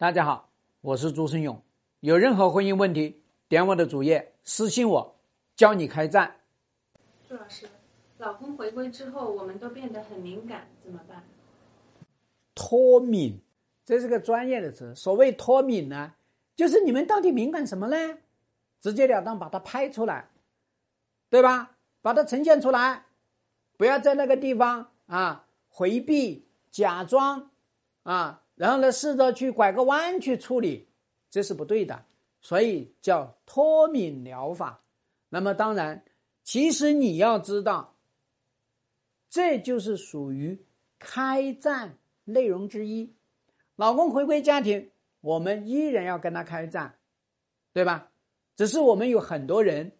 大家好，我是朱生勇。有任何婚姻问题，点我的主页私信我，教你开战。朱老师，老公回归之后，我们都变得很敏感，怎么办？脱敏，这是个专业的词。所谓脱敏呢，就是你们到底敏感什么呢？直截了当把它拍出来，对吧？把它呈现出来，不要在那个地方啊回避、假装啊。然后呢，试着去拐个弯去处理，这是不对的，所以叫脱敏疗法。那么当然，其实你要知道，这就是属于开战内容之一。老公回归家庭，我们依然要跟他开战，对吧？只是我们有很多人，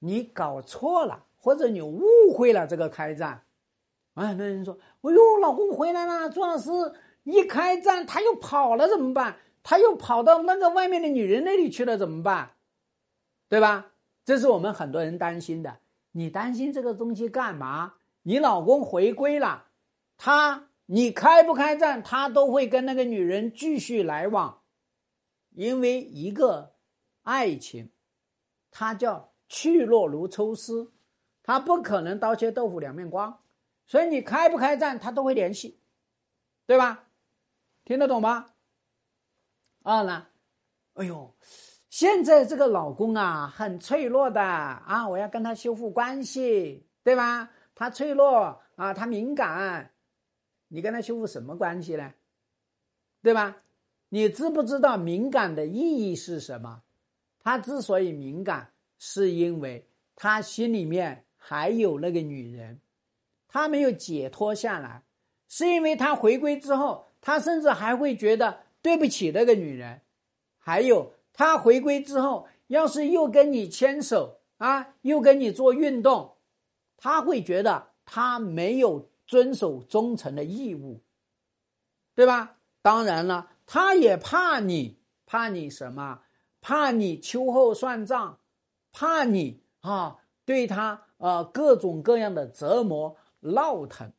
你搞错了，或者你误会了这个开战。啊，很多人说：“哎呦，老公回来了，朱老师。”一开战，他又跑了怎么办？他又跑到那个外面的女人那里去了怎么办？对吧？这是我们很多人担心的。你担心这个东西干嘛？你老公回归了，他你开不开战，他都会跟那个女人继续来往，因为一个爱情，它叫去弱如抽丝，它不可能刀切豆腐两面光，所以你开不开战，他都会联系，对吧？听得懂吗？二呢？哎呦，现在这个老公啊，很脆弱的啊，我要跟他修复关系，对吧？他脆弱啊，他敏感，你跟他修复什么关系呢？对吧？你知不知道敏感的意义是什么？他之所以敏感，是因为他心里面还有那个女人，他没有解脱下来，是因为他回归之后。他甚至还会觉得对不起那个女人，还有他回归之后，要是又跟你牵手啊，又跟你做运动，他会觉得他没有遵守忠诚的义务，对吧？当然了，他也怕你，怕你什么？怕你秋后算账，怕你啊，对他啊各种各样的折磨闹腾，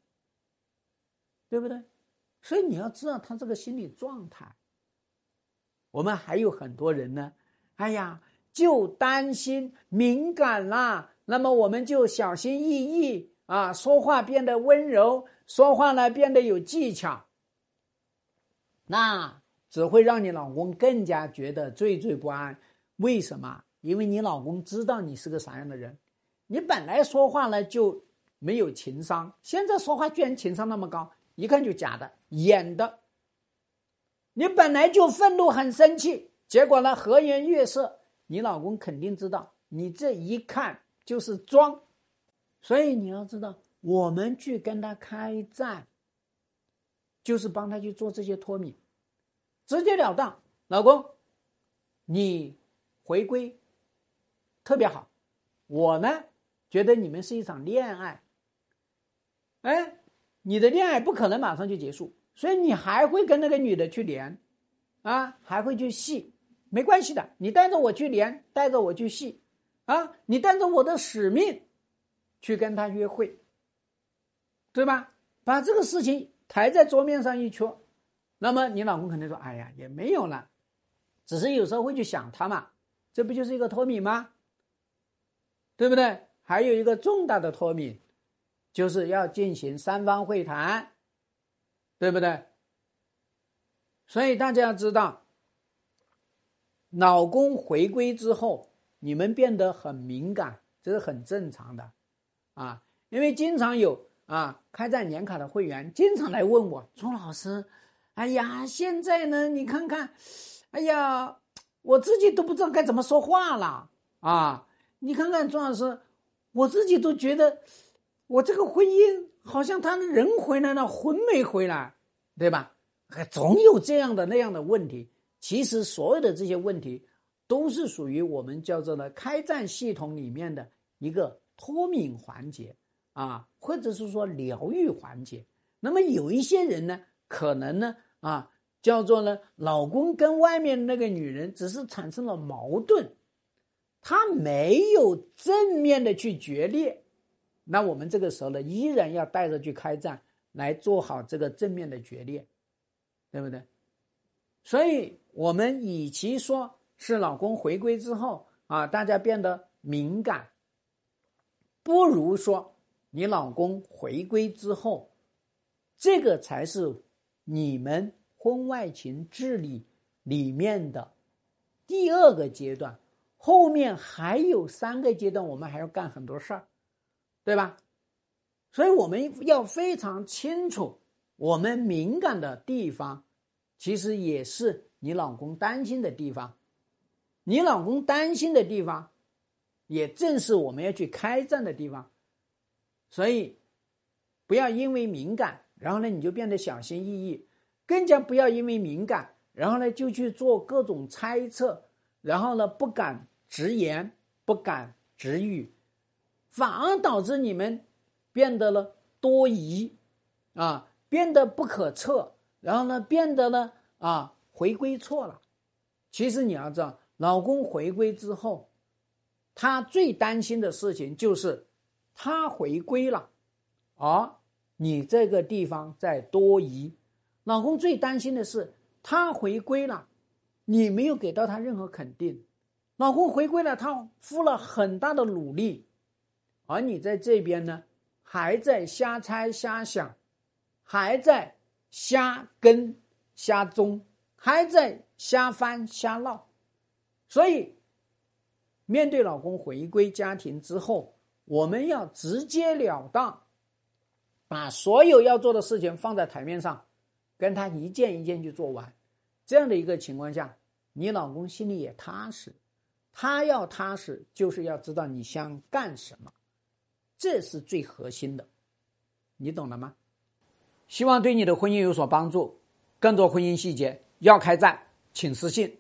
对不对？所以你要知道他这个心理状态。我们还有很多人呢，哎呀，就担心敏感啦，那么我们就小心翼翼啊，说话变得温柔，说话呢变得有技巧，那只会让你老公更加觉得惴惴不安。为什么？因为你老公知道你是个啥样的人，你本来说话呢就没有情商，现在说话居然情商那么高。一看就假的，演的。你本来就愤怒很生气，结果呢和颜悦色，你老公肯定知道你这一看就是装。所以你要知道，我们去跟他开战，就是帮他去做这些脱敏，直截了当。老公，你回归特别好，我呢觉得你们是一场恋爱，哎。你的恋爱不可能马上就结束，所以你还会跟那个女的去连，啊，还会去戏，没关系的。你带着我去连，带着我去戏，啊，你带着我的使命去跟他约会，对吧？把这个事情抬在桌面上一戳，那么你老公肯定说：“哎呀，也没有了，只是有时候会去想他嘛。”这不就是一个脱敏吗？对不对？还有一个重大的脱敏。就是要进行三方会谈，对不对？所以大家要知道，老公回归之后，你们变得很敏感，这是很正常的，啊，因为经常有啊开在年卡的会员经常来问我，钟老师，哎呀，现在呢，你看看，哎呀，我自己都不知道该怎么说话了啊！你看看钟老师，我自己都觉得。我这个婚姻好像他人回来了，魂没回来，对吧？还总有这样的那样的问题。其实所有的这些问题，都是属于我们叫做呢开战系统里面的一个脱敏环节啊，或者是说疗愈环节。那么有一些人呢，可能呢啊叫做呢老公跟外面那个女人只是产生了矛盾，他没有正面的去决裂。那我们这个时候呢，依然要带着去开战，来做好这个正面的决裂，对不对？所以我们与其说是老公回归之后啊，大家变得敏感，不如说你老公回归之后，这个才是你们婚外情治理里面的第二个阶段。后面还有三个阶段，我们还要干很多事儿，对吧？所以我们要非常清楚，我们敏感的地方，其实也是你老公担心的地方。你老公担心的地方，也正是我们要去开战的地方。所以，不要因为敏感，然后呢你就变得小心翼翼；更加不要因为敏感，然后呢就去做各种猜测。然后呢，不敢直言，不敢直语，反而导致你们变得了多疑，啊，变得不可测。然后呢，变得了啊，回归错了。其实你要知道，老公回归之后，他最担心的事情就是他回归了，而你这个地方在多疑。老公最担心的是他回归了。你没有给到他任何肯定，老公回归了，他付了很大的努力，而你在这边呢，还在瞎猜瞎想，还在瞎跟瞎中，还在瞎翻瞎闹，所以面对老公回归家庭之后，我们要直截了当，把所有要做的事情放在台面上，跟他一件一件去做完，这样的一个情况下。你老公心里也踏实，他要踏实，就是要知道你想干什么，这是最核心的，你懂了吗？希望对你的婚姻有所帮助。更多婚姻细节要开战，请私信。